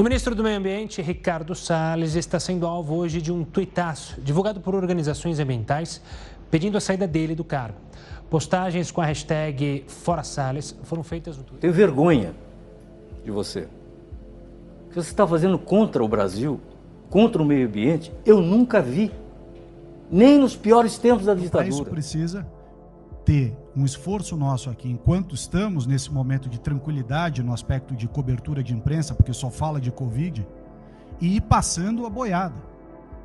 O ministro do Meio Ambiente, Ricardo Salles, está sendo alvo hoje de um tuitaço divulgado por organizações ambientais pedindo a saída dele do cargo. Postagens com a hashtag Fora Salles foram feitas no Twitter. Tenho vergonha de você. O que você está fazendo contra o Brasil, contra o meio ambiente, eu nunca vi. Nem nos piores tempos da ditadura. Isso precisa ter um esforço nosso aqui, enquanto estamos nesse momento de tranquilidade no aspecto de cobertura de imprensa, porque só fala de Covid, e ir passando a boiada.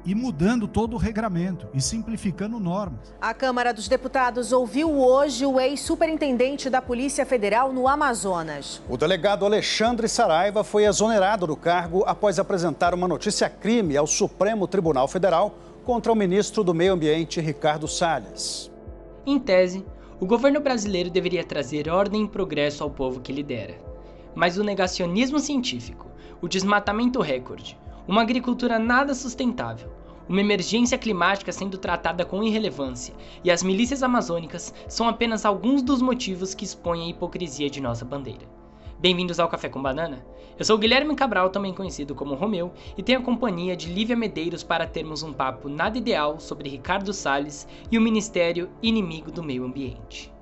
E mudando todo o regramento e simplificando normas. A Câmara dos Deputados ouviu hoje o ex-superintendente da Polícia Federal no Amazonas. O delegado Alexandre Saraiva foi exonerado do cargo após apresentar uma notícia-crime ao Supremo Tribunal Federal contra o ministro do Meio Ambiente, Ricardo Salles. Em tese, o governo brasileiro deveria trazer ordem e progresso ao povo que lidera. Mas o negacionismo científico, o desmatamento recorde, uma agricultura nada sustentável, uma emergência climática sendo tratada com irrelevância e as milícias amazônicas são apenas alguns dos motivos que expõem a hipocrisia de nossa bandeira. Bem-vindos ao Café com Banana. Eu sou Guilherme Cabral, também conhecido como Romeu, e tenho a companhia de Lívia Medeiros para termos um papo nada ideal sobre Ricardo Salles e o Ministério Inimigo do Meio Ambiente.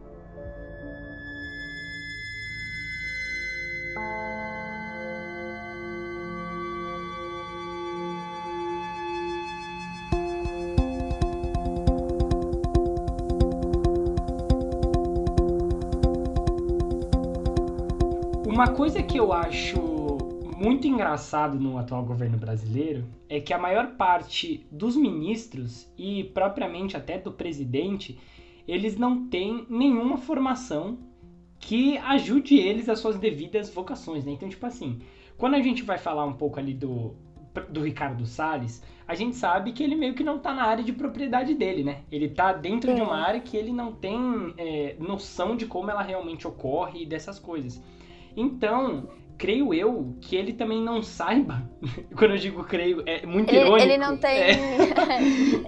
Uma coisa que eu acho muito engraçado no atual governo brasileiro é que a maior parte dos ministros e propriamente até do presidente, eles não têm nenhuma formação que ajude eles às suas devidas vocações, né? Então, tipo assim, quando a gente vai falar um pouco ali do, do Ricardo Salles, a gente sabe que ele meio que não tá na área de propriedade dele, né? Ele tá dentro é. de uma área que ele não tem é, noção de como ela realmente ocorre e dessas coisas. Então, creio eu que ele também não saiba. Quando eu digo creio, é muito ele, irônico. Ele não tem, é.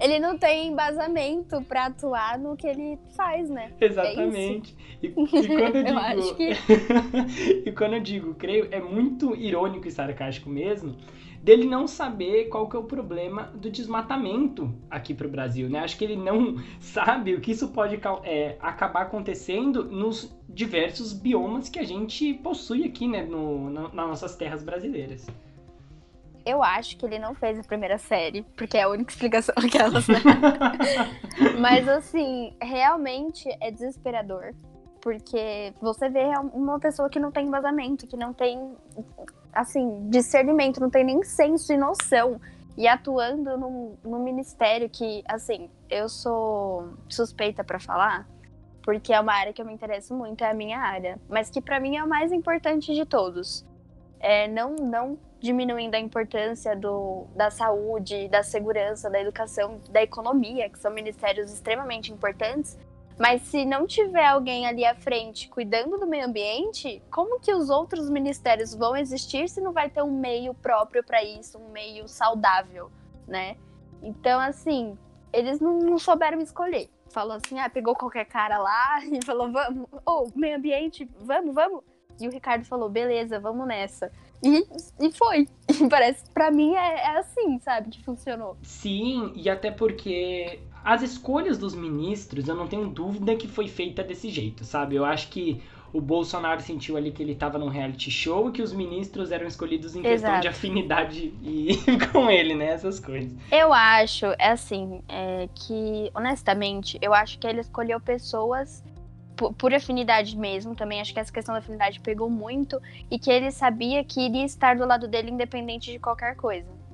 ele não tem embasamento para atuar no que ele faz, né? É Exatamente. É e, e, quando eu digo, eu que... e quando eu digo creio, é muito irônico e sarcástico mesmo dele não saber qual que é o problema do desmatamento aqui para o Brasil, né? Acho que ele não sabe o que isso pode é, acabar acontecendo nos diversos biomas que a gente possui aqui, né, no, nas nossas terras brasileiras. Eu acho que ele não fez a primeira série, porque é a única explicação aquelas, né? Mas assim, realmente é desesperador. Porque você vê uma pessoa que não tem embasamento, que não tem assim, discernimento, não tem nem senso e noção. E atuando num, num ministério que, assim, eu sou suspeita para falar, porque é uma área que eu me interesso muito, é a minha área, mas que para mim é a mais importante de todos. É, não, não diminuindo a importância do, da saúde, da segurança, da educação, da economia, que são ministérios extremamente importantes, mas se não tiver alguém ali à frente cuidando do meio ambiente, como que os outros ministérios vão existir se não vai ter um meio próprio para isso, um meio saudável, né? Então, assim, eles não, não, souberam escolher. Falou assim, ah, pegou qualquer cara lá e falou, vamos, ou oh, meio ambiente, vamos, vamos. E o Ricardo falou, beleza, vamos nessa. E, e foi. E parece, para mim, é, é assim, sabe, que funcionou. Sim, e até porque as escolhas dos ministros, eu não tenho dúvida que foi feita desse jeito, sabe? Eu acho que o Bolsonaro sentiu ali que ele estava num reality show e que os ministros eram escolhidos em Exato. questão de afinidade e com ele, né? Essas coisas. Eu acho, é assim, é que, honestamente, eu acho que ele escolheu pessoas por, por, afinidade mesmo, também acho que essa questão da afinidade pegou muito e que ele sabia que iria estar do lado dele independente de qualquer coisa.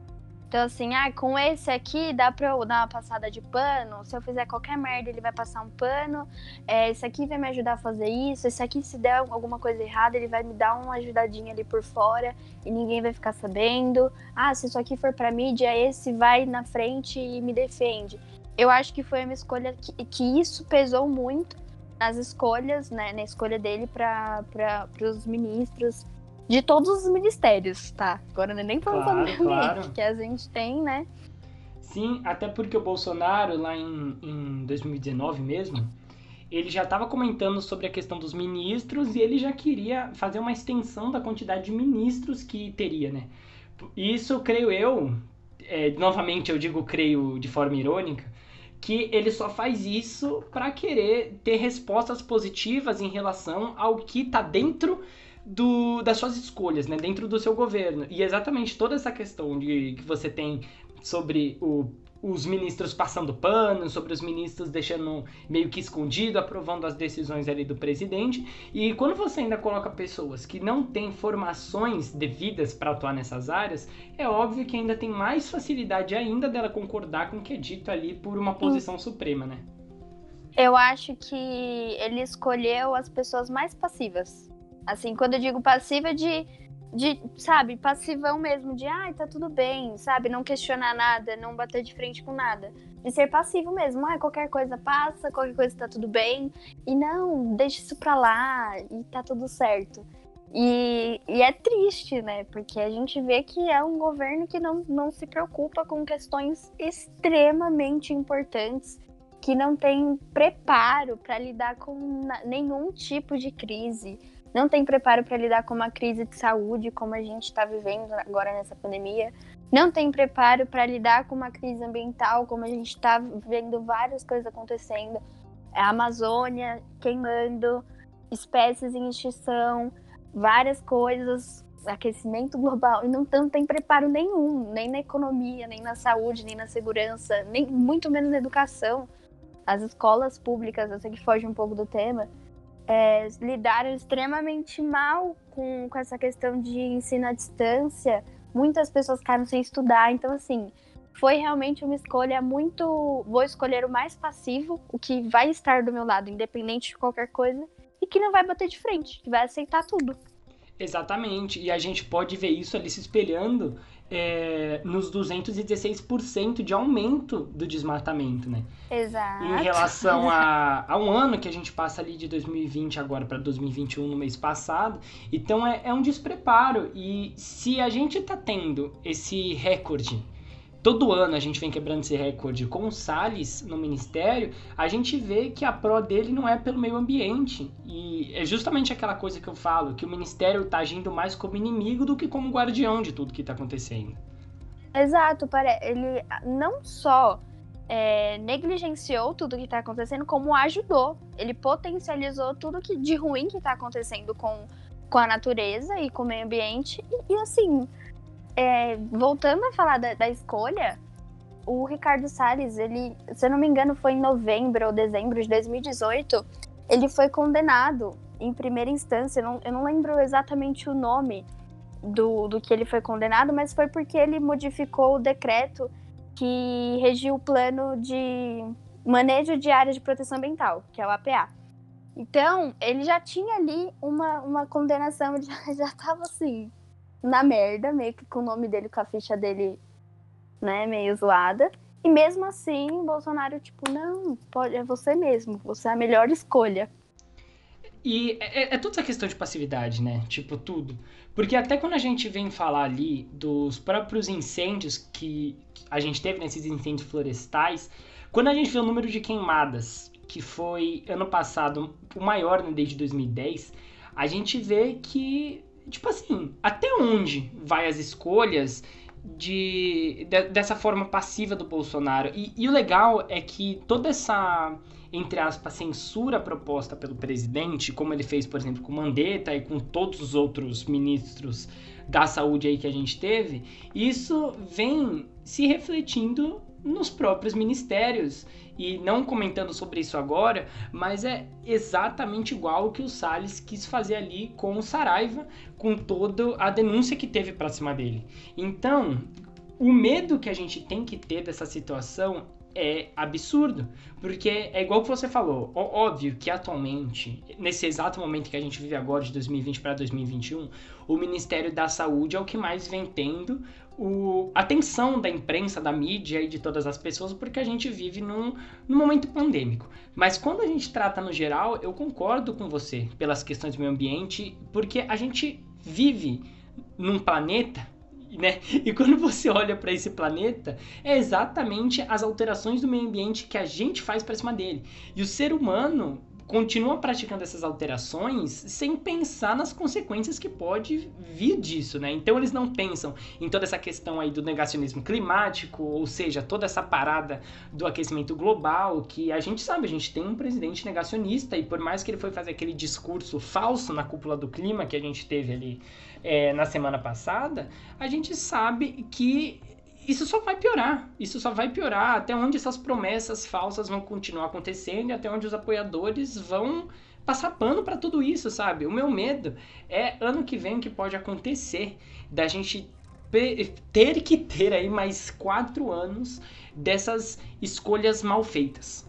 Então, assim, ah, com esse aqui dá pra eu dar uma passada de pano. Se eu fizer qualquer merda, ele vai passar um pano. É, esse aqui vai me ajudar a fazer isso. Esse aqui, se der alguma coisa errada, ele vai me dar uma ajudadinha ali por fora e ninguém vai ficar sabendo. Ah, se isso aqui for pra mídia, esse vai na frente e me defende. Eu acho que foi uma escolha que, que isso pesou muito nas escolhas, né, na escolha dele para os ministros de todos os ministérios, tá? Agora nem falando claro, do claro. que a gente tem, né? Sim, até porque o Bolsonaro, lá em, em 2019 mesmo, ele já estava comentando sobre a questão dos ministros e ele já queria fazer uma extensão da quantidade de ministros que teria, né? Isso, creio eu, é, novamente eu digo creio de forma irônica, que ele só faz isso para querer ter respostas positivas em relação ao que está dentro do, das suas escolhas, né, dentro do seu governo. E exatamente toda essa questão de que você tem sobre o os ministros passando pano, sobre os ministros deixando meio que escondido, aprovando as decisões ali do presidente. E quando você ainda coloca pessoas que não têm formações devidas para atuar nessas áreas, é óbvio que ainda tem mais facilidade ainda dela concordar com o que é dito ali por uma posição suprema, né? Eu acho que ele escolheu as pessoas mais passivas. Assim, quando eu digo passiva, é de de, sabe, passivão mesmo, de ai, tá tudo bem, sabe? Não questionar nada, não bater de frente com nada. De ser passivo mesmo, ai, qualquer coisa passa, qualquer coisa tá tudo bem. E não, deixa isso pra lá e tá tudo certo. E, e é triste, né? Porque a gente vê que é um governo que não, não se preocupa com questões extremamente importantes, que não tem preparo para lidar com nenhum tipo de crise não tem preparo para lidar com uma crise de saúde como a gente está vivendo agora nessa pandemia, não tem preparo para lidar com uma crise ambiental como a gente está vendo várias coisas acontecendo, a Amazônia queimando, espécies em extinção, várias coisas, aquecimento global, e não, não tem preparo nenhum, nem na economia, nem na saúde, nem na segurança, nem muito menos na educação. As escolas públicas, eu sei que foge um pouco do tema, é, lidaram extremamente mal com, com essa questão de ensino à distância. Muitas pessoas ficaram sem estudar. Então, assim, foi realmente uma escolha muito. Vou escolher o mais passivo, o que vai estar do meu lado, independente de qualquer coisa, e que não vai bater de frente, que vai aceitar tudo. Exatamente, e a gente pode ver isso ali se espelhando é, nos 216% de aumento do desmatamento, né? Exato. Em relação a, a um ano que a gente passa ali de 2020 agora para 2021 no mês passado. Então é, é um despreparo. E se a gente está tendo esse recorde todo ano a gente vem quebrando esse recorde com o Salles no ministério, a gente vê que a pró dele não é pelo meio ambiente. E é justamente aquela coisa que eu falo, que o ministério está agindo mais como inimigo do que como guardião de tudo que está acontecendo. Exato, ele não só é, negligenciou tudo que está acontecendo, como ajudou. Ele potencializou tudo que de ruim que está acontecendo com, com a natureza e com o meio ambiente. E, e assim, é, voltando a falar da, da, escolha, o Ricardo Salles, ele, se eu não me engano, foi em novembro ou dezembro de 2018, ele foi condenado em primeira instância. Eu não, eu não lembro exatamente o nome do, do que ele foi condenado, mas foi porque ele modificou o decreto que regiu o plano de manejo de áreas de proteção ambiental, que é o APA. Então, ele já tinha ali uma, uma condenação, já estava assim, na merda, meio que com o nome dele, com a ficha dele, né, meio zoada. E mesmo assim, Bolsonaro, tipo, não, pode, é você mesmo, você é a melhor escolha. E é, é, é, toda essa questão de passividade, né? Tipo, tudo. Porque até quando a gente vem falar ali dos próprios incêndios que a gente teve nesses incêndios florestais, quando a gente vê o número de queimadas, que foi ano passado o maior né, desde 2010, a gente vê que tipo assim, até onde vai as escolhas de, de dessa forma passiva do Bolsonaro? E, e, o legal é que toda essa, entre aspas, censura proposta pelo presidente, como ele fez, por exemplo, com Mandetta e com todos os outros ministros da saúde aí que a gente teve, isso vem se refletindo nos próprios ministérios. E não comentando sobre isso agora, mas é exatamente igual o que o Salles quis fazer ali com o Saraiva, com toda a denúncia que teve para cima dele. Então, o medo que a gente tem que ter dessa situação é absurdo, porque é igual que você falou, óbvio que atualmente, nesse exato momento que a gente vive agora, de 2020 para 2021, o Ministério da Saúde é o que mais vem tendo a atenção da imprensa, da mídia e de todas as pessoas, porque a gente vive num, num momento pandêmico. Mas quando a gente trata no geral, eu concordo com você pelas questões do meio ambiente, porque a gente vive num planeta né? E quando você olha para esse planeta, é exatamente as alterações do meio ambiente que a gente faz para cima dele. E o ser humano continua praticando essas alterações sem pensar nas consequências que pode vir disso, né? Então eles não pensam em toda essa questão aí do negacionismo climático, ou seja, toda essa parada do aquecimento global, que a gente sabe, a gente tem um presidente negacionista e por mais que ele foi fazer aquele discurso falso na cúpula do clima que a gente teve ali é, na semana passada, a gente sabe que isso só vai piorar. Isso só vai piorar até onde essas promessas falsas vão continuar acontecendo e até onde os apoiadores vão passar pano para tudo isso, sabe? O meu medo é ano que vem que pode acontecer da gente ter que ter aí mais quatro anos dessas escolhas mal feitas.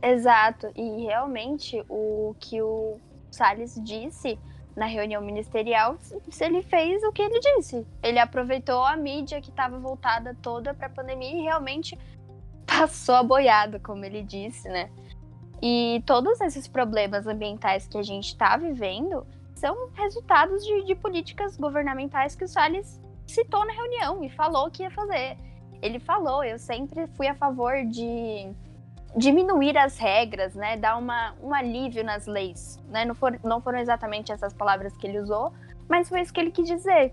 Exato, e realmente o que o Salles disse na reunião ministerial se ele fez o que ele disse. Ele aproveitou a mídia que estava voltada toda para a pandemia e realmente passou a boiada, como ele disse, né? E todos esses problemas ambientais que a gente está vivendo são resultados de, de, políticas governamentais que o Salles citou na reunião e falou que ia fazer. Ele falou, eu sempre fui a favor de diminuir as regras, né, dar uma, um alívio nas leis, né, não, for, não foram exatamente essas palavras que ele usou, mas foi isso que ele quis dizer.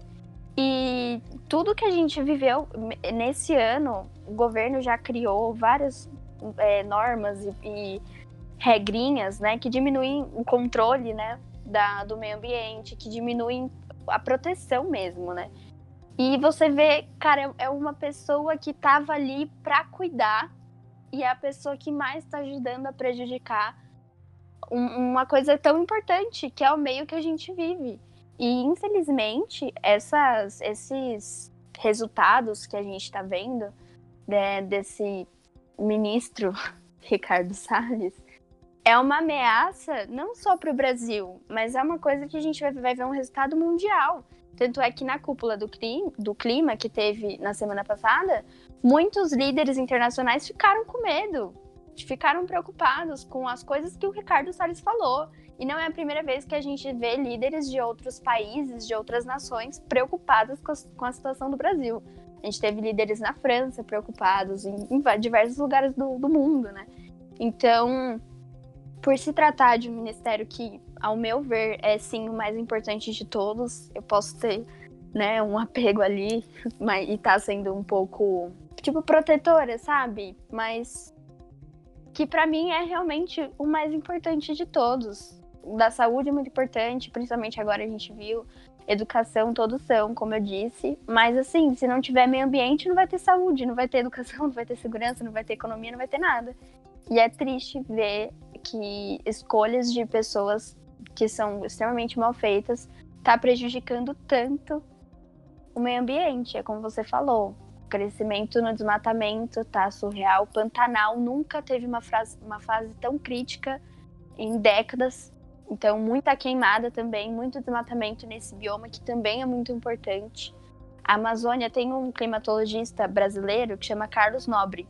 E tudo que a gente viveu nesse ano, o governo já criou várias é, normas e, e, regrinhas, né, que diminuem o controle, né, da, do meio ambiente, que diminuem a proteção mesmo, né. E você vê, cara, é uma pessoa que estava ali para cuidar e é a pessoa que mais está ajudando a prejudicar um, uma coisa tão importante que é o meio que a gente vive. E infelizmente essas, esses resultados que a gente está vendo né, desse ministro Ricardo Salles é uma ameaça não só para o Brasil, mas é uma coisa que a gente vai, vai ver um resultado mundial. Tanto é que na cúpula do clima, do clima que teve na semana passada, muitos líderes internacionais ficaram com medo, ficaram preocupados com as coisas que o Ricardo Salles falou. E não é a primeira vez que a gente vê líderes de outros países, de outras nações, preocupados com a, situação do Brasil. A gente teve líderes na França preocupados, em, em diversos lugares do, do mundo, né? Então, por se tratar de um ministério que ao meu ver, é sim o mais importante de todos. Eu posso ter, né, um apego ali mas, e tá sendo um pouco, tipo, protetora, sabe? Mas que para mim é realmente o mais importante de todos. Da saúde é muito importante, principalmente agora a gente viu. Educação todos são, como eu disse. Mas assim, se não tiver meio ambiente, não vai ter saúde, não vai ter educação, não vai ter segurança, não vai ter economia, não vai ter nada. E é triste ver que escolhas de pessoas que são extremamente mal feitas, está prejudicando tanto o meio ambiente. É como você falou, o crescimento no desmatamento tá surreal. Pantanal nunca teve uma, frase, uma fase tão crítica em décadas. Então, muita queimada também, muito desmatamento nesse bioma, que também é muito importante. A Amazônia tem um climatologista brasileiro que chama Carlos Nobre.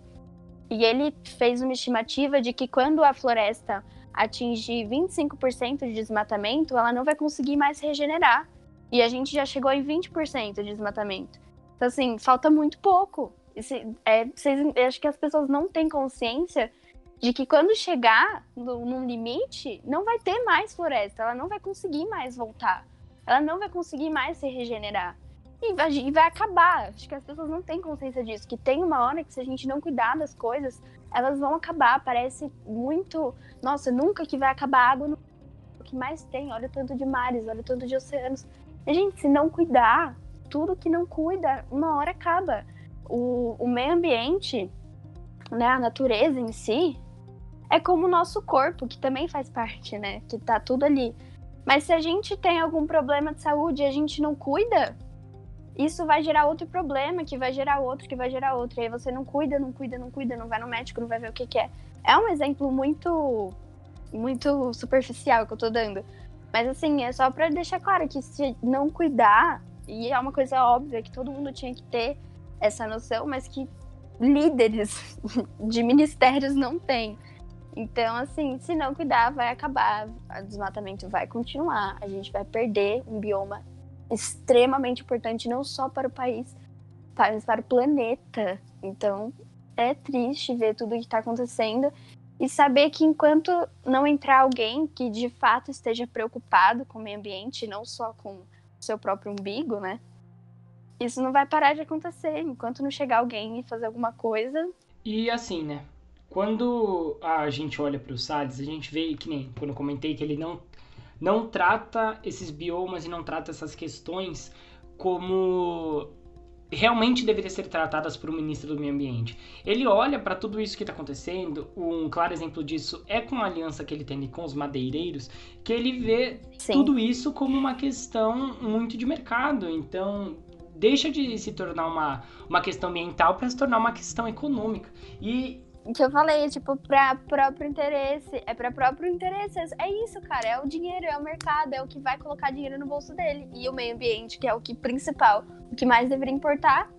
E ele fez uma estimativa de que quando a floresta atingir 25% de desmatamento, ela não vai conseguir mais regenerar. E a gente já chegou em 20% de desmatamento. Então, assim, falta muito pouco. Esse, é, vocês, acho que as pessoas não têm consciência de que quando chegar no, num limite, não vai ter mais floresta, ela não vai conseguir mais voltar. Ela não vai conseguir mais se regenerar. E vai, e vai acabar. Acho que as pessoas não têm consciência disso. Que tem uma hora que se a gente não cuidar das coisas, elas vão acabar. Parece muito. Nossa, nunca que vai acabar água no o que mais tem. Olha o tanto de mares, olha o tanto de oceanos. Gente, se não cuidar, tudo que não cuida, uma hora acaba. O, o meio ambiente, né, a natureza em si, é como o nosso corpo, que também faz parte, né? Que tá tudo ali. Mas se a gente tem algum problema de saúde e a gente não cuida, isso vai gerar outro problema, que vai gerar outro, que vai gerar outro. E aí você não cuida, não cuida, não cuida, não vai no médico, não vai ver o que, que é. É um exemplo muito, muito superficial que eu tô dando. Mas assim, é só para deixar claro que se não cuidar, e é uma coisa óbvia que todo mundo tinha que ter essa noção, mas que líderes de ministérios não têm. Então, assim, se não cuidar, vai acabar, o desmatamento vai continuar, a gente vai perder um bioma extremamente importante não só para o país, mas para o planeta. Então é triste ver tudo que está acontecendo e saber que enquanto não entrar alguém que de fato esteja preocupado com o meio ambiente, não só com o seu próprio umbigo, né? Isso não vai parar de acontecer enquanto não chegar alguém e fazer alguma coisa. E assim, né? Quando a gente olha para o Salles, a gente vê que nem quando eu comentei que ele não não trata esses biomas e não trata essas questões como realmente deveria ser tratadas por um ministro do meio ambiente. Ele olha para tudo isso que está acontecendo, um claro exemplo disso é com a aliança que ele tem com os madeireiros, que ele vê Sim. tudo isso como uma questão muito de mercado. Então, deixa de se tornar uma, uma questão ambiental para se tornar uma questão econômica. E que eu falei, tipo, pra próprio interesse. É pra próprio interesse. É isso, cara. É o dinheiro, é o mercado, é o que vai colocar dinheiro no bolso dele. E o meio ambiente, que é o que principal, o que mais deveria importar,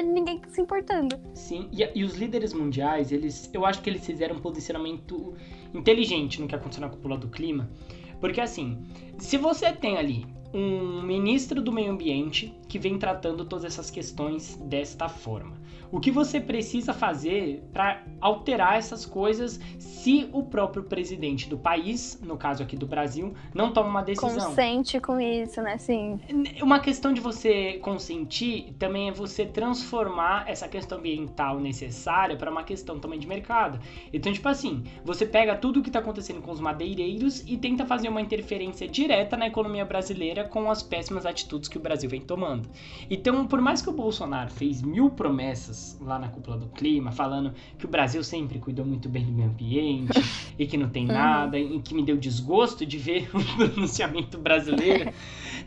ninguém se importando. Sim, e, e, os líderes mundiais, eles, eu acho que eles fizeram um posicionamento inteligente no que aconteceu na cúpula do clima. Porque assim, se você tem ali um ministro do meio ambiente que vem tratando todas essas questões desta forma. O que você precisa fazer para alterar essas coisas se o próprio presidente do país, no caso aqui do Brasil, não toma uma decisão? Consente com isso, né? Sim. Uma questão de você consentir também é você transformar essa questão ambiental necessária para uma questão também de mercado. Então, tipo assim, você pega tudo o que está acontecendo com os madeireiros e tenta fazer uma interferência direta na economia brasileira com as péssimas atitudes que o Brasil vem tomando. Então, por mais que o Bolsonaro fez mil promessas lá na cúpula do clima, falando que o Brasil sempre cuidou muito bem do meio ambiente e que não tem uhum. nada, e que me deu desgosto de ver o pronunciamento brasileiro,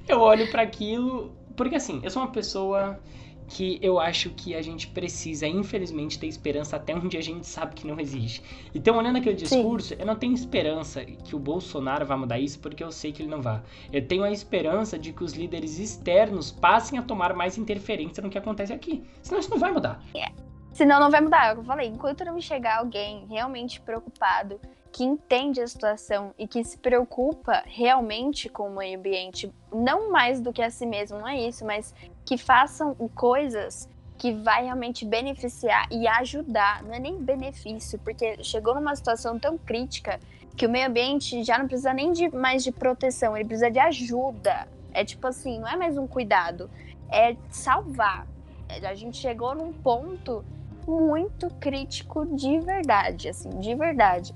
eu olho para aquilo. Porque assim, eu sou uma pessoa que eu acho que a gente precisa, infelizmente, ter esperança até onde a gente sabe que não existe. Então, olhando aquele discurso, Sim. eu não tenho esperança que o Bolsonaro vá mudar isso, porque eu sei que ele não vai. Eu tenho a esperança de que os líderes externos passem a tomar mais interferência no que acontece aqui. Senão isso não vai mudar. É. Senão não vai mudar. É o que eu falei, enquanto não chegar alguém realmente preocupado que entende a situação e que se preocupa realmente com o meio ambiente, não mais do que a si mesmo, não é isso, mas que façam coisas que vai realmente beneficiar e ajudar, não é nem benefício, porque chegou numa situação tão crítica que o meio ambiente já não precisa nem de mais de proteção, ele precisa de ajuda. É tipo assim, não é mais um cuidado, é salvar. A gente chegou num ponto muito crítico de verdade, assim, de verdade.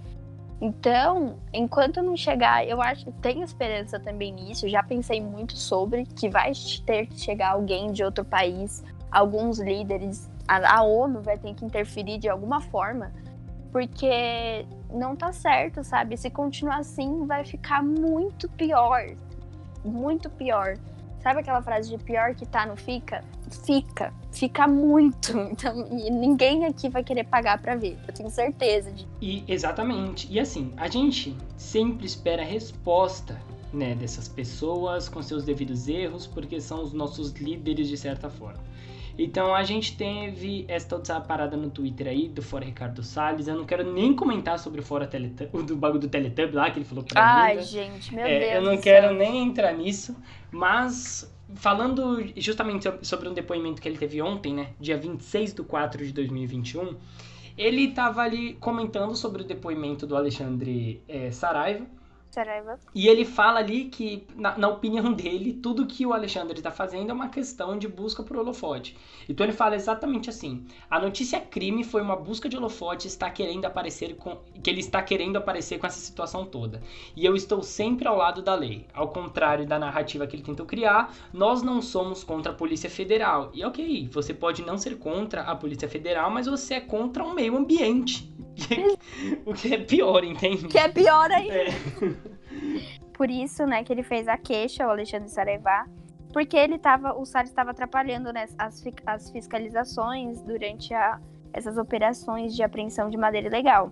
Então, enquanto não chegar, eu acho que tenho esperança também nisso. Já pensei muito sobre que vai ter que chegar alguém de outro país, alguns líderes, a, a ONU vai ter que interferir de alguma forma, porque não tá certo, sabe? Se continuar assim, vai ficar muito pior. Muito pior. Sabe aquela frase de pior que tá, não fica? Fica. Fica muito. Então, e ninguém aqui vai querer pagar para ver. Eu tenho certeza de. E exatamente. E assim, a gente sempre espera resposta né, dessas pessoas com seus devidos erros, porque são os nossos líderes de certa forma. Então a gente teve esta outra parada no Twitter aí do Fora Ricardo Salles. Eu não quero nem comentar sobre o Fora Teletubb, do bagulho do Teletubb lá que ele falou pra Ai, mim. Ai, gente, meu é, Deus. Eu não quero céu. nem entrar nisso, mas falando justamente sobre um depoimento que ele teve ontem, né, dia 26 de 4 de 2021, ele estava ali comentando sobre o depoimento do Alexandre é, Saraiva, Saraiva. E ele fala ali que, na, na opinião dele, tudo que o Alexandre está fazendo é uma questão de busca por holofote. Então ele fala exatamente assim: a notícia crime foi uma busca de holofote está querendo aparecer com que ele está querendo aparecer com essa situação toda. E eu estou sempre ao lado da lei. Ao contrário da narrativa que ele tentou criar, nós não somos contra a Polícia Federal. E ok, você pode não ser contra a Polícia Federal, mas você é contra o meio ambiente. O que é pior, entende? Que é pior ainda. É. Por isso, né, que ele fez a queixa ao Alexandre Sarevá, porque ele tava, o SAR estava atrapalhando né, as, as fiscalizações durante a, essas operações de apreensão de madeira ilegal.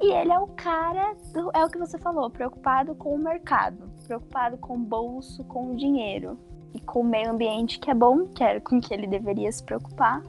E ele é o cara, do, é o que você falou, preocupado com o mercado, preocupado com o bolso, com o dinheiro e com o meio ambiente, que é bom, que é com que ele deveria se preocupar.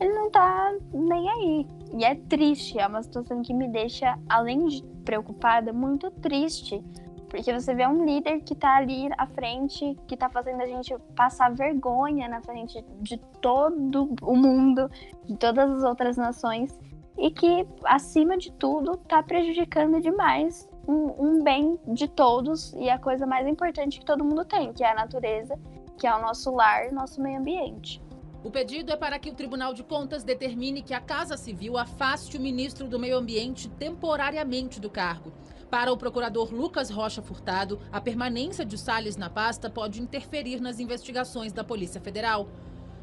Ele não tá nem aí. E é triste, é uma situação que me deixa, além de preocupada, muito triste. Porque você vê um líder que tá ali à frente, que tá fazendo a gente passar vergonha na frente de todo o mundo, de todas as outras nações. e que, acima de tudo, está prejudicando demais um, um, bem de todos e a coisa mais importante que todo mundo tem, que é a natureza, que é o nosso lar, nosso meio ambiente. O pedido é para que o Tribunal de Contas determine que a Casa Civil afaste o ministro do Meio Ambiente temporariamente do cargo. Para o procurador Lucas Rocha Furtado, a permanência de Salles na pasta pode interferir nas investigações da Polícia Federal.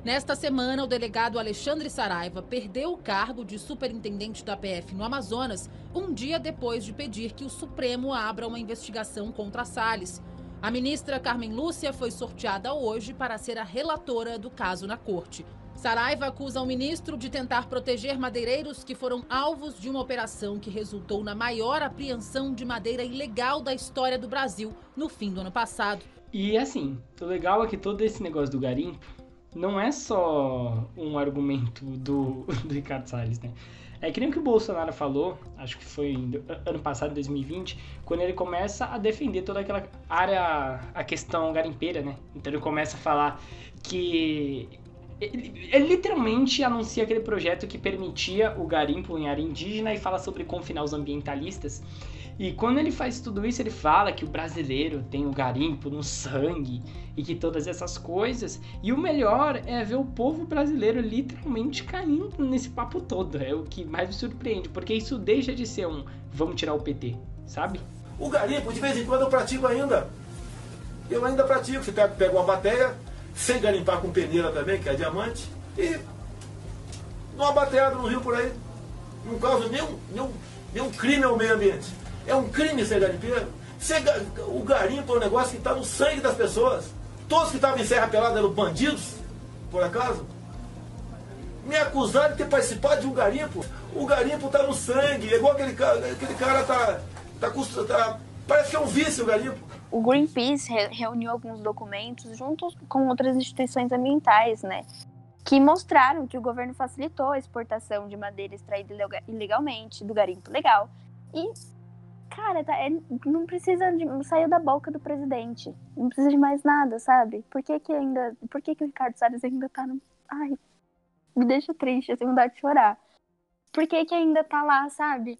Nesta semana, o delegado Alexandre Saraiva perdeu o cargo de superintendente da PF no Amazonas, um dia depois de pedir que o Supremo abra uma investigação contra Salles. A ministra Carmen Lúcia foi sorteada hoje para ser a relatora do caso na corte. Saraiva acusa o ministro de tentar proteger madeireiros que foram alvos de uma operação que resultou na maior apreensão de madeira ilegal da história do Brasil no fim do ano passado. E assim, o legal é que todo esse negócio do garimpo não é só um argumento do, do Ricardo Salles, né? É que nem o que o Bolsonaro falou, acho que foi ano passado, 2020, quando ele começa a defender toda aquela área, a questão garimpeira, né? Então ele começa a falar que. Ele, ele literalmente anuncia aquele projeto que permitia o garimpo em área indígena e fala sobre confinar os ambientalistas. E quando ele faz tudo isso, ele fala que o brasileiro tem o garimpo no sangue e que todas essas coisas. E o melhor é ver o povo brasileiro literalmente caindo nesse papo todo. É o que mais me surpreende, porque isso deixa de ser um vamos tirar o PT, sabe? O garimpo, de vez em quando eu pratico ainda. Eu ainda pratico. Você pega uma bateia, sem garimpar com peneira também, que é diamante, e numa bateada no rio por aí. Não causa nenhum, nenhum, nenhum crime ao meio ambiente. É um crime ser garimpeiro. Ser, o garimpo é um negócio que está no sangue das pessoas. Todos que estavam em Serra Pelada eram bandidos, por acaso? Me acusaram de ter participado de um garimpo. O garimpo está no sangue. É igual aquele cara, aquele cara tá, tá, tá, Parece que é um vício o garimpo. O Greenpeace reuniu alguns documentos junto com outras instituições ambientais, né? Que mostraram que o governo facilitou a exportação de madeira extraída ilegalmente do garimpo legal. E cara, tá, é, não precisa de, saiu da boca do presidente. Não precisa de mais nada, sabe? Por que que ainda, por que que o Ricardo Salles ainda tá no, ai, me deixa triste, eu tenho vontade de chorar. Por que que ainda tá lá, sabe?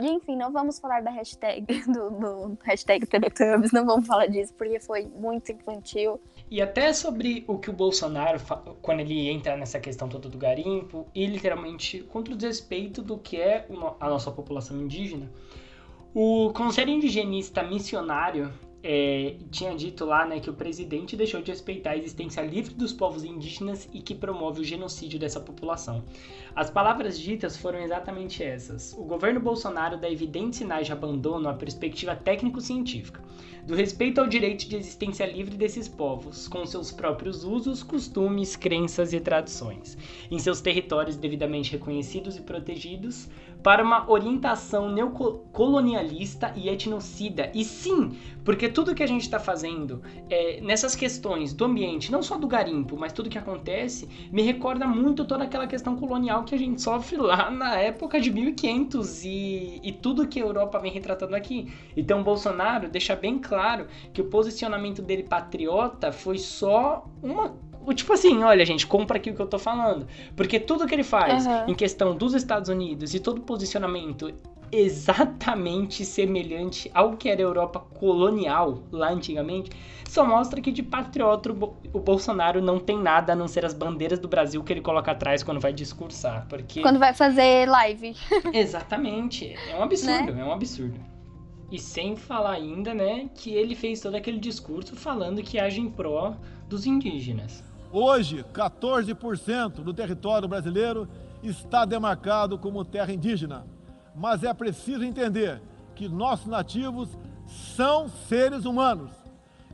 E enfim, não vamos falar da hashtag do, do hashtag Teletubbies, não vamos falar disso porque foi muito infantil. E até sobre o que o Bolsonaro, quando ele entra nessa questão toda do garimpo, e literalmente contra o desrespeito do que é a nossa população indígena, o Conselho Indigenista Missionário é, tinha dito lá né, que o presidente deixou de respeitar a existência livre dos povos indígenas e que promove o genocídio dessa população. As palavras ditas foram exatamente essas. O governo Bolsonaro dá evidentes sinais de abandono à perspectiva técnico-científica, do respeito ao direito de existência livre desses povos, com seus próprios usos, costumes, crenças e tradições, em seus territórios devidamente reconhecidos e protegidos, para uma orientação neocolonialista e etnocida. E sim, porque tudo que a gente está fazendo é, nessas questões do ambiente, não só do garimpo, mas tudo que acontece, me recorda muito toda aquela questão colonial que a gente sofre lá na época de 1500 e, e tudo que a Europa vem retratando aqui. Então, Bolsonaro deixa bem claro que o posicionamento dele patriota foi só uma Tipo assim, olha, gente, compra aqui o que eu tô falando. Porque tudo que ele faz uhum. em questão dos Estados Unidos e todo o posicionamento exatamente semelhante ao que era a Europa colonial lá antigamente, só mostra que de patriota o Bolsonaro não tem nada a não ser as bandeiras do Brasil que ele coloca atrás quando vai discursar, porque quando vai fazer live. exatamente, é um absurdo, né? é um absurdo. E sem falar ainda, né, que ele fez todo aquele discurso falando que age em pró dos indígenas. Hoje, 14% do território brasileiro está demarcado como terra indígena. Mas é preciso entender que nossos nativos são seres humanos,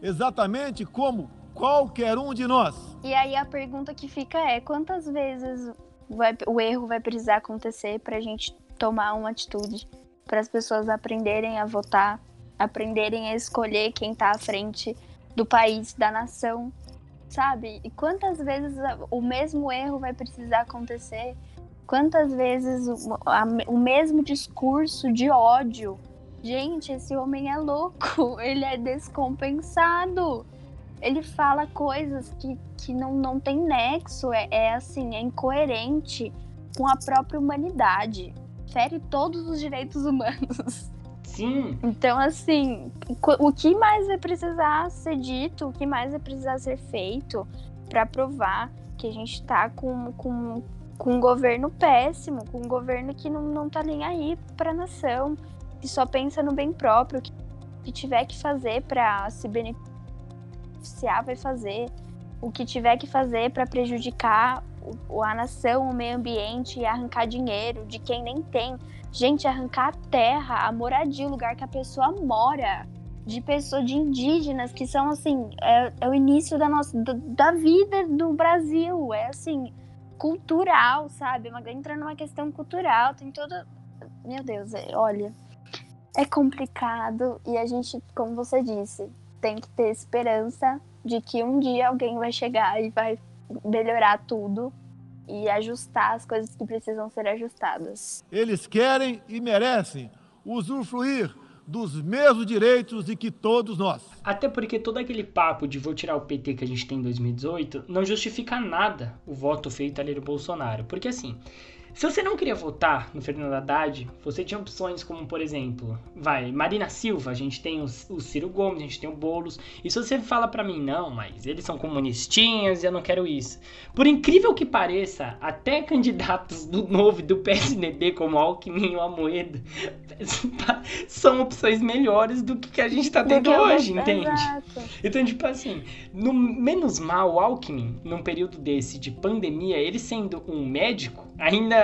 exatamente como qualquer um de nós. E aí a pergunta que fica é: quantas vezes vai, o erro vai precisar acontecer para a gente tomar uma atitude, para as pessoas aprenderem a votar, aprenderem a escolher quem está à frente do país, da nação sabe? E quantas vezes o mesmo erro vai precisar acontecer? Quantas vezes o, a, o mesmo discurso de ódio? Gente, esse homem é louco, ele é descompensado. Ele fala coisas que, que não, não tem nexo, é, é assim, é incoerente. com a própria humanidade. Fere todos os direitos humanos. Sim. Então, assim, o que mais vai precisar ser dito, o que mais vai precisar ser feito para provar que a gente tá com, com, com um governo péssimo, com um governo que não, não tá nem aí pra nação, que só pensa no bem próprio, que, que tiver que fazer para se beneficiar, vai fazer. O que tiver que fazer para prejudicar a nação, o meio ambiente e arrancar dinheiro de quem nem tem. Gente, arrancar a terra, a moradia, o lugar que a pessoa mora, de pessoas, de indígenas, que são assim, é, é o início da nossa da, da, vida do Brasil. É assim, cultural, sabe? Uma, entra numa questão cultural, tem toda. Meu Deus, é, olha. É complicado e a gente, como você disse, tem que ter esperança de que um dia alguém vai chegar e vai melhorar tudo e ajustar as coisas que precisam ser ajustadas. Eles querem e merecem usufruir dos mesmos direitos de que todos nós. Até porque todo aquele papo de vou tirar o PT que a gente tem em 2018 não justifica nada o voto feito ali no Bolsonaro. Porque assim, se você não queria votar no Fernando Haddad, você tinha opções como, por exemplo, vai, Marina Silva, a gente tem o, o Ciro Gomes, a gente tem o Boulos. E se você fala para mim, não, mas eles são comunistinhas e eu não quero isso. Por incrível que pareça, até candidatos do Novo e do PSDB, como Alckmin e o Amoedo, são opções melhores do que a gente tá tendo hoje, entende? Exato. Então, tipo assim, no menos mal, o Alckmin, num período desse de pandemia, ele sendo um médico, ainda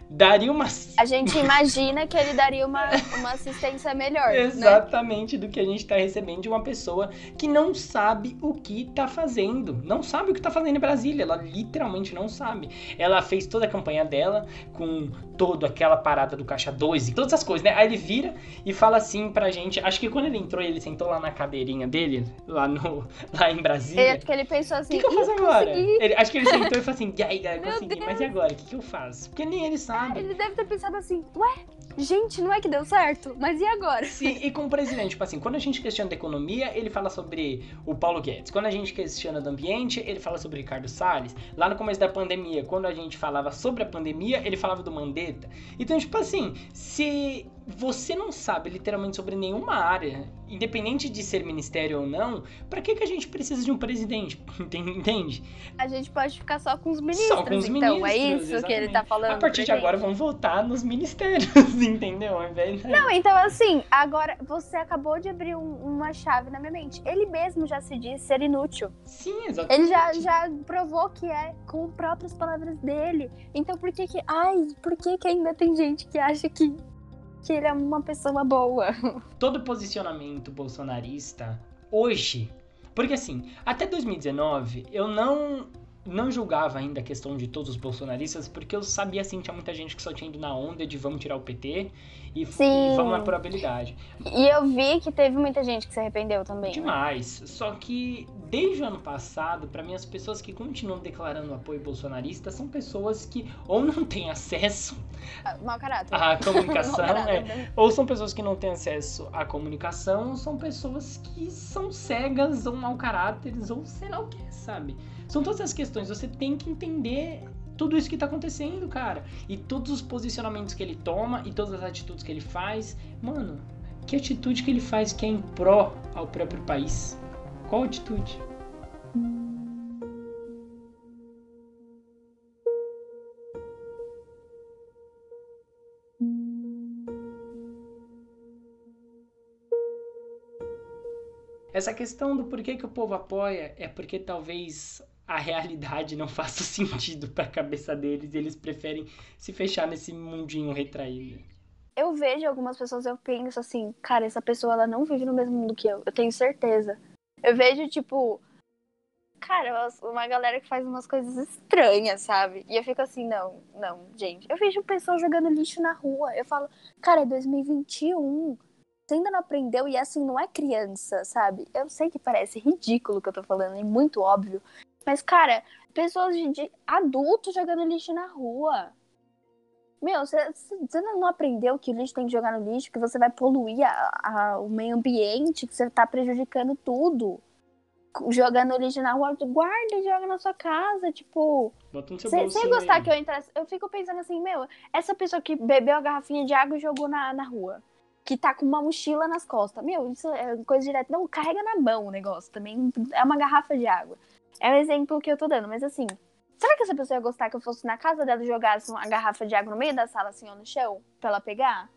daria uma. A gente imagina que ele daria uma, uma assistência melhor. Né? Exatamente né? do que a gente está recebendo de uma pessoa que não sabe o que está fazendo. Não sabe o que está fazendo em Brasília. Ela literalmente não sabe. Ela fez toda a campanha dela com toda aquela parada do caixa 2 e todas as coisas, né? Aí ele vira e fala assim pra gente. Acho que quando ele entrou, ele sentou lá na cadeirinha dele, lá, no, lá em Brasília. É porque ele pensou assim: o que, que eu faço agora? Ele, acho que ele sentou e falou assim: e aí, galera, consegui, mas e agora? O que, que eu faço? Porque nem ele sabe sabe? Ele deve ter pensado assim, ué, gente, não é que deu certo? Mas e agora? Sim, e com o presidente, tipo assim, quando a gente questiona da economia, ele fala sobre o Paulo Guedes. Quando a gente questiona do ambiente, ele fala sobre o Ricardo Salles. Lá no começo da pandemia, quando a gente falava sobre a pandemia, ele falava do Mandetta. Então, tipo assim, se você não sabe literalmente sobre nenhuma área, independente de ser ministério ou não, para que, que a gente precisa de um presidente? Entende? A gente pode ficar só com os ministros, só com os então, é isso exatamente. que ele tá falando. A partir de agora vamos voltar nos ministérios, entendeu? Não, então assim, agora você acabou de abrir um, uma chave na minha mente. Ele mesmo já se diz ser inútil. Sim, exatamente. Ele já, já provou que é com próprias palavras dele. Então por que que, ai, por que que ainda tem gente que acha que que ele é uma pessoa boa. Todo posicionamento bolsonarista hoje, porque assim, até 2019 eu não não julgava ainda a questão de todos os bolsonaristas, porque eu sabia assim, tinha muita gente que só tinha ido na onda de vamos tirar o PT e, e vamos na probabilidade. E eu vi que teve muita gente que se arrependeu também. Demais. Né? Só que desde o ano passado, para mim, as pessoas que continuam declarando apoio bolsonarista são pessoas que ou não têm acesso ah, Mau caráter. à comunicação, é, né? ou são pessoas que não têm acesso à comunicação, ou são pessoas que são cegas ou mau caráteres, ou sei lá o que, sabe? São todas essas questões. Você tem que entender tudo isso que tá acontecendo, cara. E todos os posicionamentos que ele toma e todas as atitudes que ele faz. Mano, que atitude que ele faz que é em pró ao próprio país? Qual atitude? Essa questão do porquê que o povo apoia é porque talvez a realidade não faça sentido para a cabeça deles eles preferem se fechar nesse mundinho retraído. Eu vejo algumas pessoas, eu penso assim, cara, essa pessoa ela não vive no mesmo mundo que eu, eu tenho certeza. Eu vejo, tipo, cara, uma galera que faz umas coisas estranhas, sabe? E eu fico assim, não, não, gente. Eu vejo pessoas jogando lixo na rua. Eu falo, cara, é 2021. Você ainda não aprendeu e assim, não é criança, sabe? Eu sei que parece ridículo o que eu tô falando, é muito óbvio. Mas, cara, pessoas de, de adultos jogando lixo na rua. Meu, você, não aprendeu que o lixo tem que jogar no lixo, que você vai poluir a, a, o meio ambiente, que você tá prejudicando tudo. jogando lixo na rua, guarda e joga na sua casa, tipo. Sem gostar aí. que eu entrasse. Eu fico pensando assim, meu, essa pessoa que bebeu a garrafinha de água e jogou na, na rua. Que tá com uma mochila nas costas. Meu, isso é coisa direta. Não, carrega na mão o negócio também. É uma garrafa de água. É o exemplo que eu tô dando, mas assim. Será que essa pessoa ia gostar que eu fosse na casa dela e jogasse uma garrafa de água no meio da sala, assim, ó, no chão, pra ela pegar?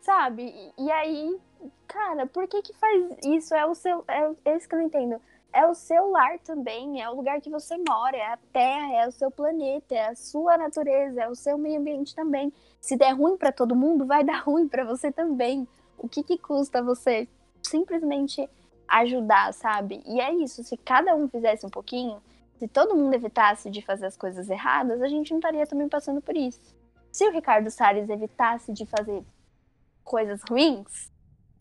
Sabe? E, e aí, cara, por que que faz isso? É o seu. É, é isso que eu não entendo. É o seu lar também, é o lugar que você mora, é a terra, é o seu planeta, é a sua natureza, é o seu meio ambiente também. Se der ruim pra todo mundo, vai dar ruim pra você também. O que que custa você simplesmente ajudar, sabe? E é isso, se cada um fizesse um pouquinho, se todo mundo evitasse de fazer as coisas erradas, a gente não estaria também passando por isso. Se o Ricardo Salles evitasse de fazer coisas ruins,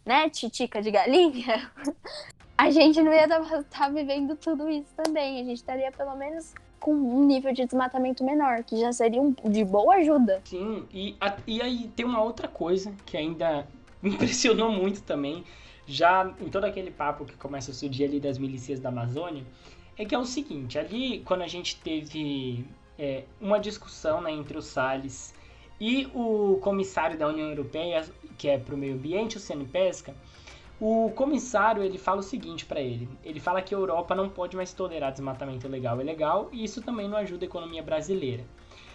né, titica de galinha, a gente não ia estar vivendo tudo isso também. A gente estaria pelo menos com um nível de desmatamento menor, que já seria um, de boa ajuda. Sim, e, a- e aí tem uma outra coisa que ainda me impressionou muito também, já em todo aquele papo que começa a surgir ali das milícias da Amazônia, é que é o seguinte, ali quando a gente teve é, uma discussão né, entre o Salles e o comissário da União Europeia, que é para o meio ambiente, o Sene Pesca, o comissário ele fala o seguinte para ele: ele fala que a Europa não pode mais tolerar desmatamento ilegal e legal, e isso também não ajuda a economia brasileira.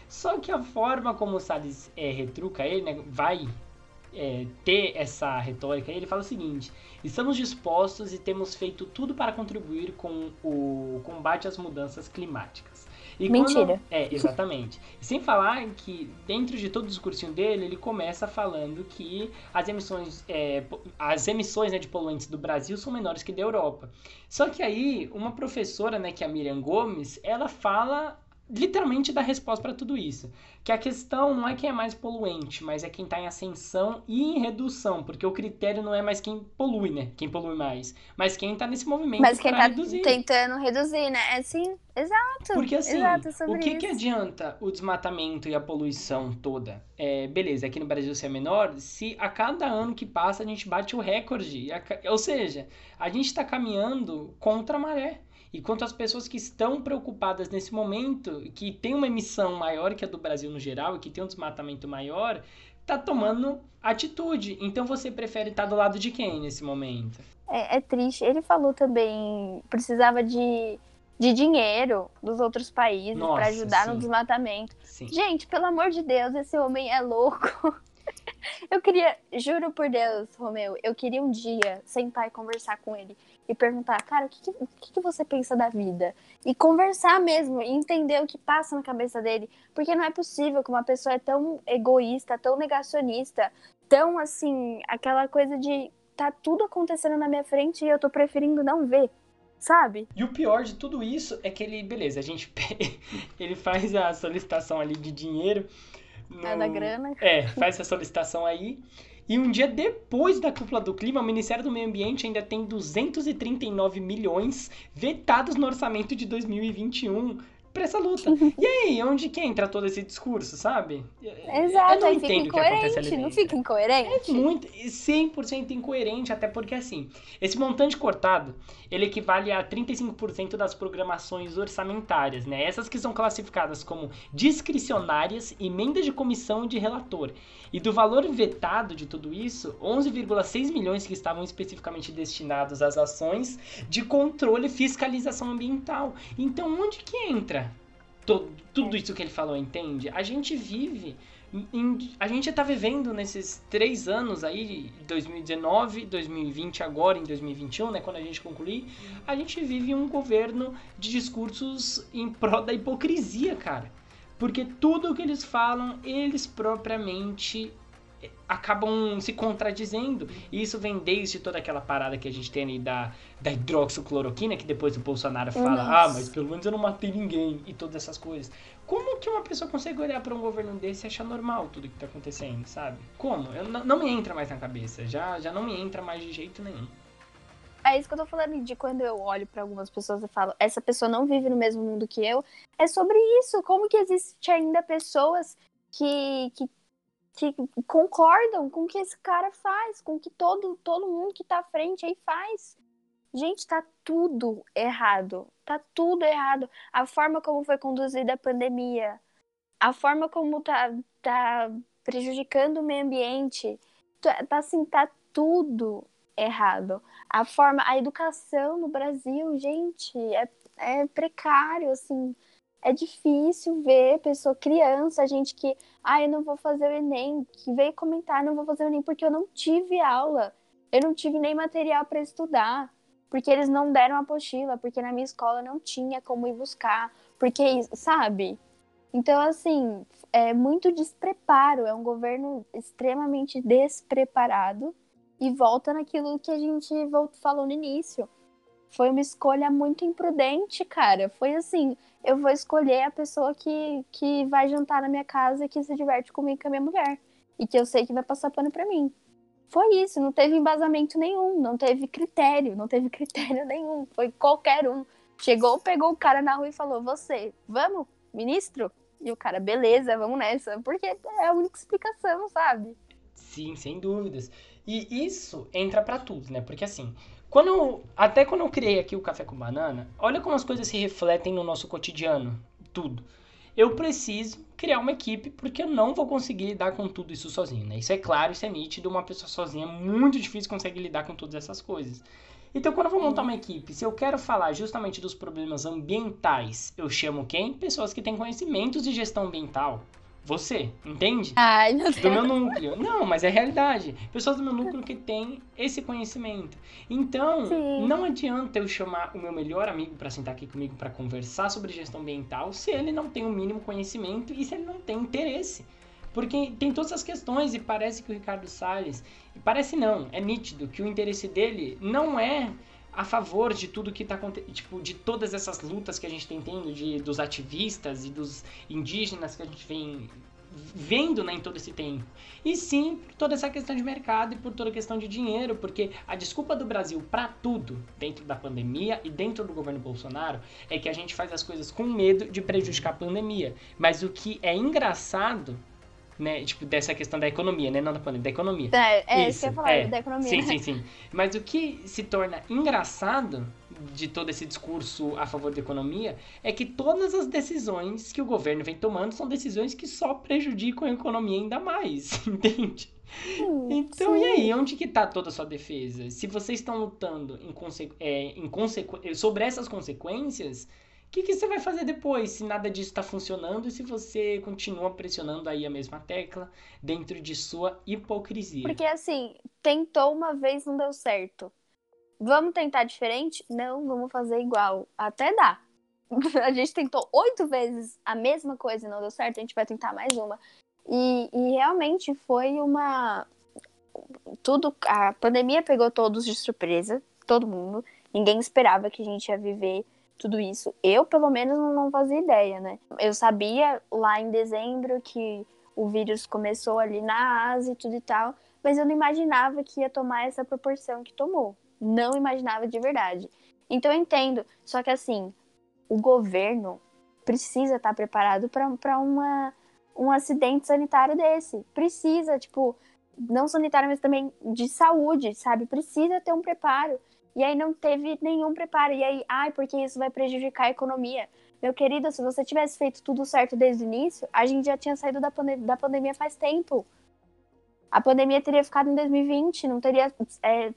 Só que a forma como o Salles é, retruca ele, né, vai é, ter essa retórica, ele fala o seguinte: estamos dispostos e temos feito tudo para contribuir com o combate às mudanças climáticas. E Mentira. Quando, é, exatamente. Sem falar que dentro de todo o discursinho dele, ele começa falando que as emissões, é, as emissões né, de poluentes do Brasil são menores que da Europa. Só que aí, uma professora, né, que é a Miriam Gomes, ela fala literalmente dá resposta para tudo isso. Que a questão não é quem é mais poluente, mas é quem está em ascensão e em redução, porque o critério não é mais quem polui, né? Quem polui mais, mas quem está nesse movimento Mas quem tá reduzir. tentando reduzir, né? É sim, exato. Porque assim, exato, é o que, que adianta o desmatamento e a poluição toda? É, beleza, aqui no Brasil ser menor, se a cada ano que passa a gente bate o recorde. Ou seja, a gente está caminhando contra a maré. E quanto às pessoas que estão preocupadas nesse momento, que tem uma emissão maior que a do Brasil no geral e que tem um desmatamento maior, tá tomando atitude. Então você prefere estar do lado de quem nesse momento? É, é triste. Ele falou também precisava de, de dinheiro dos outros países pra ajudar sim. no desmatamento. Sim. Gente, pelo amor de Deus, esse homem é louco. Eu queria, juro por Deus, Romeu, eu queria um dia sentar e conversar com ele e perguntar, cara, o que, que, o que, que você pensa da vida? E conversar mesmo, e entender o que passa na cabeça dele. Porque não é possível que uma pessoa é tão egoísta, tão negacionista, tão assim, aquela coisa de tá tudo acontecendo na minha frente e eu tô preferindo não ver, sabe? E o pior de tudo isso é que ele, beleza, a gente ele faz a solicitação ali de dinheiro. No- É da grana. É, faz essa solicitação aí. E um dia depois da cúpula do clima, o Ministério do Meio Ambiente ainda tem 239 milhões vetados no orçamento de 2021 pra essa luta. E aí, onde que entra todo esse discurso, sabe? Exato, Eu não aí fica incoerente, não fica incoerente? É muito, 100% incoerente, até porque assim, esse montante cortado, ele equivale a 35% das programações orçamentárias, né? Essas que são classificadas como discricionárias, emendas de comissão e de relator. E do valor vetado de tudo isso, 11,6 milhões que estavam especificamente destinados às ações de controle e fiscalização ambiental. Então, onde que entra tudo isso que ele falou, entende? A gente vive em- a gente tá vivendo nesses três anos aí, 2019, 2020, agora em 2021, né, quando a gente concluir, a gente vive um governo de discursos em prol da hipocrisia, cara. Porque tudo o que eles falam, eles propriamente acabam se contradizendo. E isso vem desde toda aquela parada que a gente tem ali da, da hidroxicloroquina, que depois o Bolsonaro fala, Nossa. ah, mas pelo menos eu não matei ninguém, e todas essas coisas. Como que uma pessoa consegue olhar pra um governo desse e achar normal tudo que tá acontecendo, sabe? Como? Eu, não, não me entra mais na cabeça, já, já não me entra mais de jeito nenhum. É isso que eu tô falando de quando eu olho pra algumas pessoas e falo, essa pessoa não vive no mesmo mundo que eu. É sobre isso. Como que existe ainda pessoas que, que, que concordam com o que esse cara faz, com o que todo, todo mundo que tá à frente aí faz. Gente, tá tudo errado. Tá tudo errado. A forma como foi conduzida a pandemia, a forma como tá, tá prejudicando o meio ambiente, tá, tá assim, tá tudo errado. A forma, a educação no Brasil, gente, é, é precário, assim. É difícil ver pessoa, criança, gente que, ah, eu não vou fazer o Enem, que veio comentar, não vou fazer o Enem porque eu não tive aula. Eu não tive nem material para estudar porque eles não deram apostila, porque na minha escola não tinha como ir buscar, porque, sabe? Então, assim, é muito despreparo, é um governo extremamente despreparado e volta naquilo que a gente falou no início. Foi uma escolha muito imprudente, cara. Foi assim, eu vou escolher a pessoa que, que vai jantar na minha casa e que se diverte comigo com a minha mulher. E que eu sei que vai passar pano pra mim. Foi isso, não teve embasamento nenhum, não teve critério, não teve critério nenhum. Foi qualquer um. Chegou, pegou o cara na rua e falou: Você, vamos, ministro? E o cara, beleza, vamos nessa. Porque é a única explicação, sabe? Sim, sem dúvidas. E isso entra para tudo, né? Porque assim, quando eu, até quando eu criei aqui o Café com Banana, olha como as coisas se refletem no nosso cotidiano, tudo eu preciso criar uma equipe porque eu não vou conseguir lidar com tudo isso sozinho, né? Isso é claro, isso é nítido, uma pessoa sozinha é muito difícil conseguir lidar com todas essas coisas. Então, quando eu vou montar uma equipe, se eu quero falar justamente dos problemas ambientais, eu chamo quem? Pessoas que têm conhecimentos de gestão ambiental. Você, entende? Ai, meu Deus. Do meu núcleo. Não, mas é realidade. Pessoas do meu núcleo que têm esse conhecimento. Então, Sim. não adianta eu chamar o meu melhor amigo para sentar aqui comigo para conversar sobre gestão ambiental se ele não tem o mínimo conhecimento e se ele não tem interesse. Porque tem todas as questões e parece que o Ricardo Salles, parece não, é nítido que o interesse dele não é a favor de tudo que está acontecendo, tipo, de todas essas lutas que a gente tem tendo, de, dos ativistas e dos indígenas que a gente vem vendo né, em todo esse tempo. E sim por toda essa questão de mercado e por toda a questão de dinheiro, porque a desculpa do Brasil para tudo dentro da pandemia e dentro do governo Bolsonaro é que a gente faz as coisas com medo de prejudicar a pandemia. Mas o que é engraçado né? Tipo, dessa questão da economia, né? Não da pandemia, da economia. É, é isso que eu ia falar, é. da economia. Sim, sim, sim. Mas o que se torna engraçado de todo esse discurso a favor da economia é que todas as decisões que o governo vem tomando são decisões que só prejudicam a economia ainda mais, entende? Hum, então, sim. e aí, onde que tá toda a sua defesa? Se vocês estão lutando em conse é, em consequ sobre essas consequências, o que, que, você vai fazer depois se nada disso está funcionando e se você continua pressionando aí a mesma tecla dentro de sua hipocrisia? Porque assim, tentou uma vez, não deu certo. Vamos tentar diferente? Não, vamos fazer igual. Até dá. A gente tentou oito vezes a mesma coisa e não deu certo, a gente vai tentar mais uma. E, e realmente foi uma. Tudo. A pandemia pegou todos de surpresa, todo mundo. Ninguém esperava que a gente ia viver tudo isso. Eu, pelo menos, não fazia ideia, né? Eu sabia lá em dezembro que o vírus começou ali na Ásia e tudo e tal, mas eu não imaginava que ia tomar essa proporção que tomou. Não imaginava de verdade. Então eu entendo, só que assim, o governo precisa estar preparado para uma um acidente sanitário desse. Precisa, tipo, não sanitário, mas também de saúde, sabe? Precisa ter um preparo. E aí não teve nenhum preparo. E aí, ai, porque isso vai prejudicar a economia. Meu querido, se você tivesse feito tudo certo desde o início, a gente já tinha saído da, da pandemia faz tempo. A pandemia teria ficado em 2020, não teria é,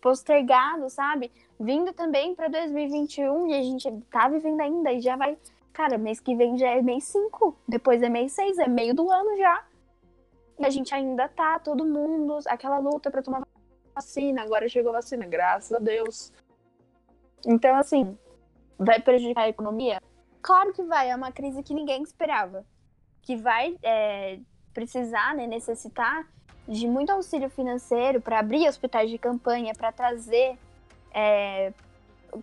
postergado, sabe? Vindo também para 2021 e a gente tá vivendo ainda e já vai. Cara, mês que vem já é mês 5, depois é mês 6, é meio do ano já. E a gente ainda tá, todo mundo, aquela luta para tomar vacina, agora chegou vacina, graças a Deus. Então, assim, vai prejudicar a economia? Claro que vai, é uma crise que ninguém esperava. Que vai é, precisar, né, necessitar de muito auxílio financeiro para abrir hospitais de campanha, para trazer é,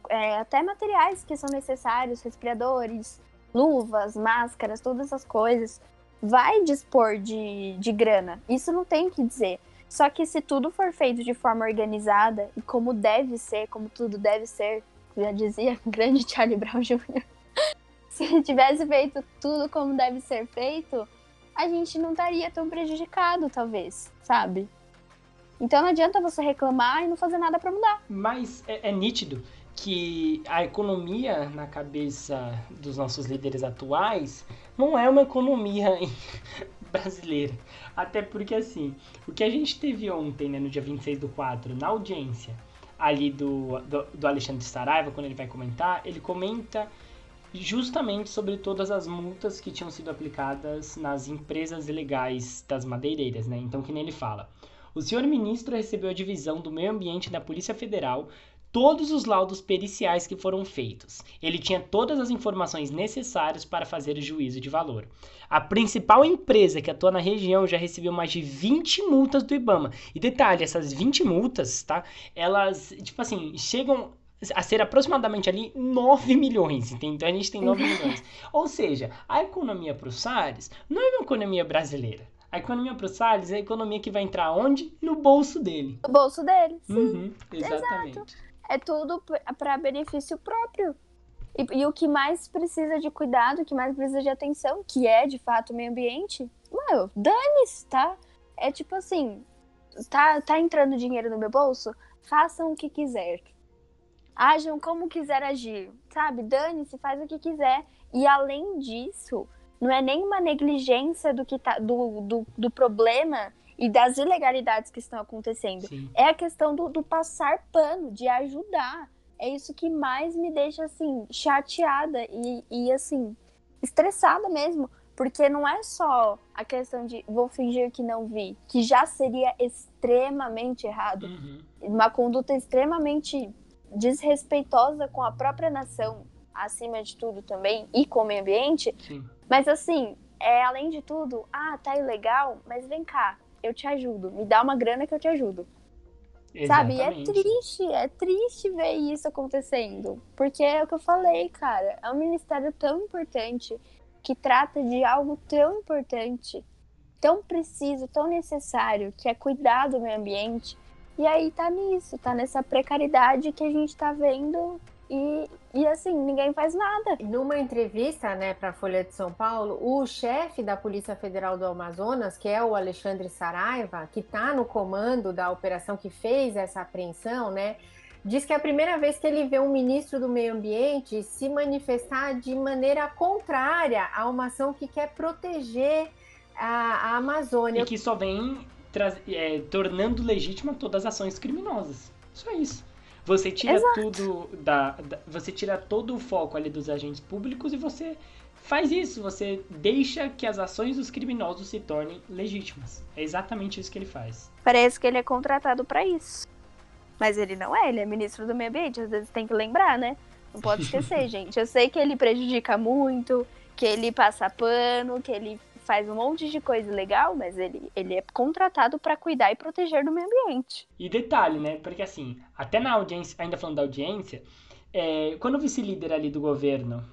é, até materiais que são necessários, respiradores, luvas, máscaras, todas essas coisas. Vai dispor de, de grana. Isso não tem o que dizer. Só que se tudo for feito de forma organizada e como deve ser, como tudo deve ser, já dizia o grande Charlie Brown Jr., se tivesse feito tudo como deve ser feito, a gente não estaria tão prejudicado, talvez, sabe? Então não adianta você reclamar e não fazer nada para mudar. Mas é, é nítido que a economia na cabeça dos nossos líderes atuais não é uma economia brasileira. Até porque, assim, o que a gente teve ontem, né, no dia 26 do 4, na audiência ali do, do, do Alexandre Saraiva, quando ele vai comentar, ele comenta justamente sobre todas as multas que tinham sido aplicadas nas empresas ilegais das madeireiras, né? Então, que nem ele fala. O senhor ministro recebeu a divisão do meio ambiente da Polícia Federal todos os laudos periciais que foram feitos. Ele tinha todas as informações necessárias para fazer o juízo de valor. A principal empresa que atua na região já recebeu mais de 20 multas do IBAMA. E detalhe, essas 20 multas, tá? Elas, tipo assim, chegam a ser aproximadamente ali 9 milhões, entende? Então a gente tem 9 milhões. Ou seja, a economia para o Salles não é uma economia brasileira. A economia para o Salles é a economia que vai entrar onde? No bolso dele. No bolso dele, sim. Uhum, exatamente. Exato é tudo para benefício próprio. E, e, o que mais precisa de cuidado, o que mais precisa de atenção, que é de fato o meio ambiente, mano, dane-se, tá? É tipo assim, tá, tá entrando dinheiro no meu bolso? Façam o que quiser. Ajam como quiser agir, sabe? Dane-se, faz o que quiser. E além disso, não é nenhuma negligência do que tá, do, do, do problema e das ilegalidades que estão acontecendo. Sim. É a questão do, do passar pano, de ajudar. É isso que mais me deixa, assim, chateada e, e, assim, estressada mesmo. Porque não é só a questão de vou fingir que não vi, que já seria extremamente errado. Uhum. Uma conduta extremamente desrespeitosa com a própria nação, acima de tudo também, e com o meio ambiente. Sim. Mas assim, é além de tudo, ah, tá ilegal, mas vem cá, eu te ajudo. Me dá uma grana que eu te ajudo. Exatamente. Sabe? E é triste, é triste ver isso acontecendo. Porque é o que eu falei, cara. É um ministério tão importante que trata de algo tão importante, tão preciso, tão necessário, que é cuidar do meio ambiente. E aí tá nisso, tá nessa precariedade que a gente tá vendo e, e assim, ninguém faz nada. Numa entrevista né, para a Folha de São Paulo, o chefe da Polícia Federal do Amazonas, que é o Alexandre Saraiva, que está no comando da operação que fez essa apreensão, né? Diz que é a primeira vez que ele vê um ministro do Meio Ambiente se manifestar de maneira contrária a uma ação que quer proteger a, a Amazônia. E que só vem é, tornando legítima todas as ações criminosas. Só isso. Você tira Exato. tudo da, da, Você tira todo o foco ali dos agentes públicos e você faz isso. Você deixa que as ações dos criminosos se tornem legítimas. É exatamente isso que ele faz. Parece que ele é contratado para isso. Mas ele não é, ele é ministro do meio ambiente. Às vezes tem que lembrar, né? Não pode esquecer, gente. Eu sei que ele prejudica muito, que ele passa pano, que ele faz um monte de coisa legal, mas ele, ele é contratado para cuidar e proteger do meio ambiente. E detalhe, né? Porque assim, até na audiência, ainda falando da audiência, é, quando o vice-líder ali do governo,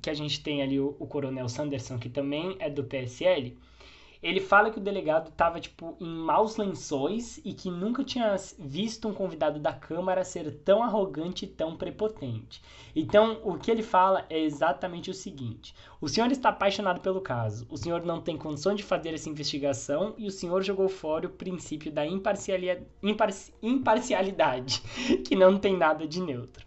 que a gente tem ali o, o coronel Sanderson, que também é do PSL, ele fala que o delegado estava tipo em maus lençóis e que nunca tinha visto um convidado da Câmara ser tão arrogante e tão prepotente. Então, o que ele fala é exatamente o seguinte: o senhor está apaixonado pelo caso, o senhor não tem condição de fazer essa investigação e o senhor jogou fora o princípio da imparcialidade, imparcialidade que não tem nada de neutro.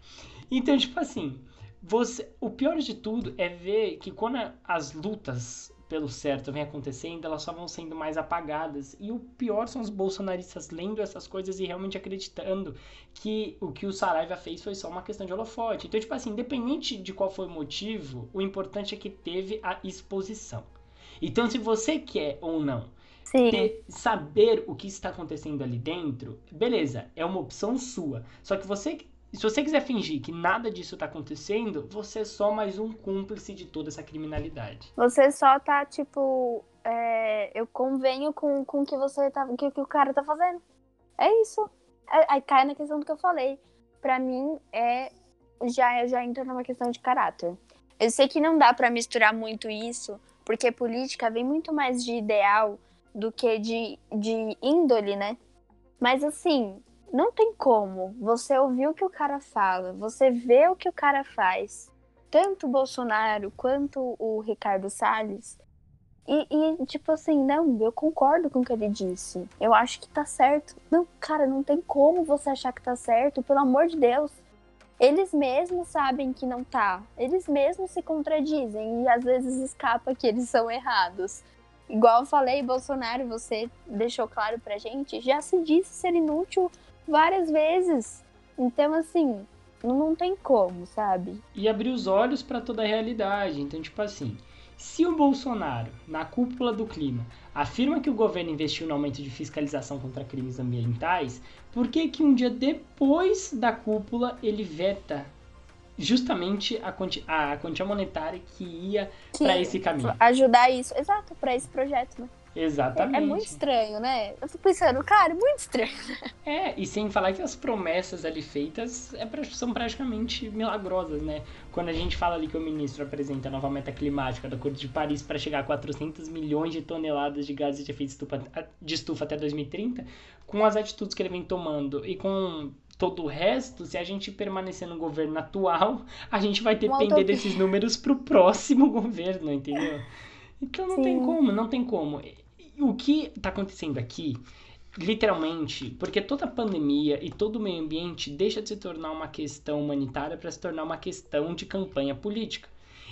Então, tipo assim, você, o pior de tudo é ver que quando as lutas pelo certo vem acontecendo, elas só vão sendo mais apagadas. E o pior são os bolsonaristas lendo essas coisas e realmente acreditando que o que o Saraiva fez foi só uma questão de holofote. Então, tipo assim, independente de qual foi o motivo, o importante é que teve a exposição. Então, se você quer ou não ter, saber o que está acontecendo ali dentro, beleza, é uma opção sua. Só que você se você quiser fingir que nada disso está acontecendo, você é só mais um cúmplice de toda essa criminalidade. Você só tá, tipo, é, eu convenho com, com o que você tá. Que, que o cara tá fazendo. É isso. É, aí cai na questão do que eu falei. Pra mim, é. Já, já entra numa questão de caráter. Eu sei que não dá para misturar muito isso, porque política vem muito mais de ideal do que de, de índole, né? Mas assim, não tem como. Você ouvir o que o cara fala, você vê o que o cara faz. Tanto o Bolsonaro quanto o Ricardo Salles, E, e, tipo assim, não, eu concordo com o que ele disse. Eu acho que tá certo. Não, cara, não tem como você achar que tá certo, pelo amor de Deus. Eles mesmos sabem que não tá. Eles mesmos se contradizem e às vezes escapa que eles são errados. Igual eu falei, Bolsonaro, você deixou claro pra gente, já se disse ser inútil várias vezes. Então, assim, não tem como, sabe? E abrir os olhos para toda a realidade. Então, tipo assim, se o Bolsonaro, na cúpula do clima, afirma que o governo investiu no aumento de fiscalização contra crimes ambientais, por que que um dia depois da cúpula ele veta justamente a quantia, a quantia monetária que ia para esse caminho? Ajudar isso, exato, para esse projeto, né? Exatamente. É, é, muito estranho, né? Eu fico pensando, cara, muito estranho. É, e sem falar que as promessas ali feitas é, são praticamente milagrosas, né? Quando a gente fala ali que o ministro apresenta a nova meta climática do Acordo de Paris para chegar a 400 milhões de toneladas de gases de efeito estufa, de estufa até 2030, com as atitudes que ele vem tomando e com todo o resto, se a gente permanecer no governo atual, a gente vai depender desses números para o próximo governo, entendeu? Então não Sim. tem como, não tem como o que está acontecendo aqui, literalmente, porque toda pandemia e todo o meio ambiente deixa de se tornar uma questão humanitária para se tornar uma questão de campanha política.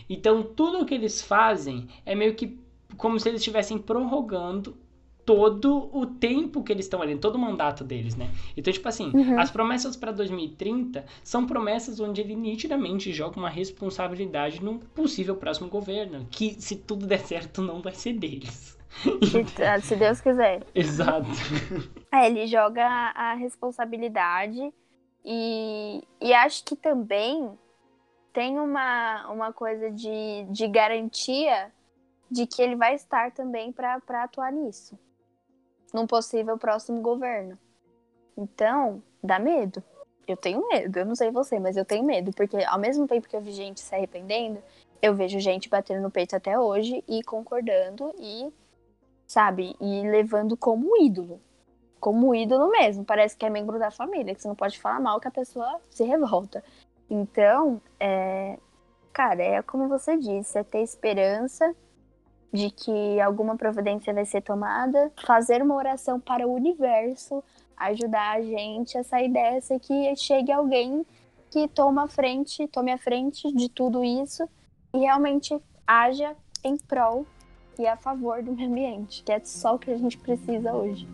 Então, tudo o que eles fazem é meio que como se eles estivessem prorrogando todo o tempo que eles estão ali, todo o mandato deles, né? Então, tipo assim, uhum. as promessas para 2030 são promessas onde ele nitidamente joga uma responsabilidade no possível próximo governo, que se tudo der certo não vai ser deles. Se, se Deus quiser. Exato. É, ele joga a responsabilidade e, e acho que também tem uma, uma coisa de, de garantia de que ele vai estar também para atuar nisso. Num possível próximo governo. Então, dá medo. Eu tenho medo, eu não sei você, mas eu tenho medo, porque ao mesmo tempo que eu vi gente se arrependendo, eu vejo gente batendo no peito até hoje e concordando e sabe? E levando como ídolo. Como ídolo mesmo. Parece que é membro da família, que você não pode falar mal que a pessoa se revolta. Então, é... cara, é como você disse, é ter esperança de que alguma providência vai ser tomada, fazer uma oração para o universo, ajudar a gente a sair dessa que chegue alguém que toma a frente, tome a frente de tudo isso e realmente haja em prol e a favor do meio ambiente, que é só o que a gente precisa hoje.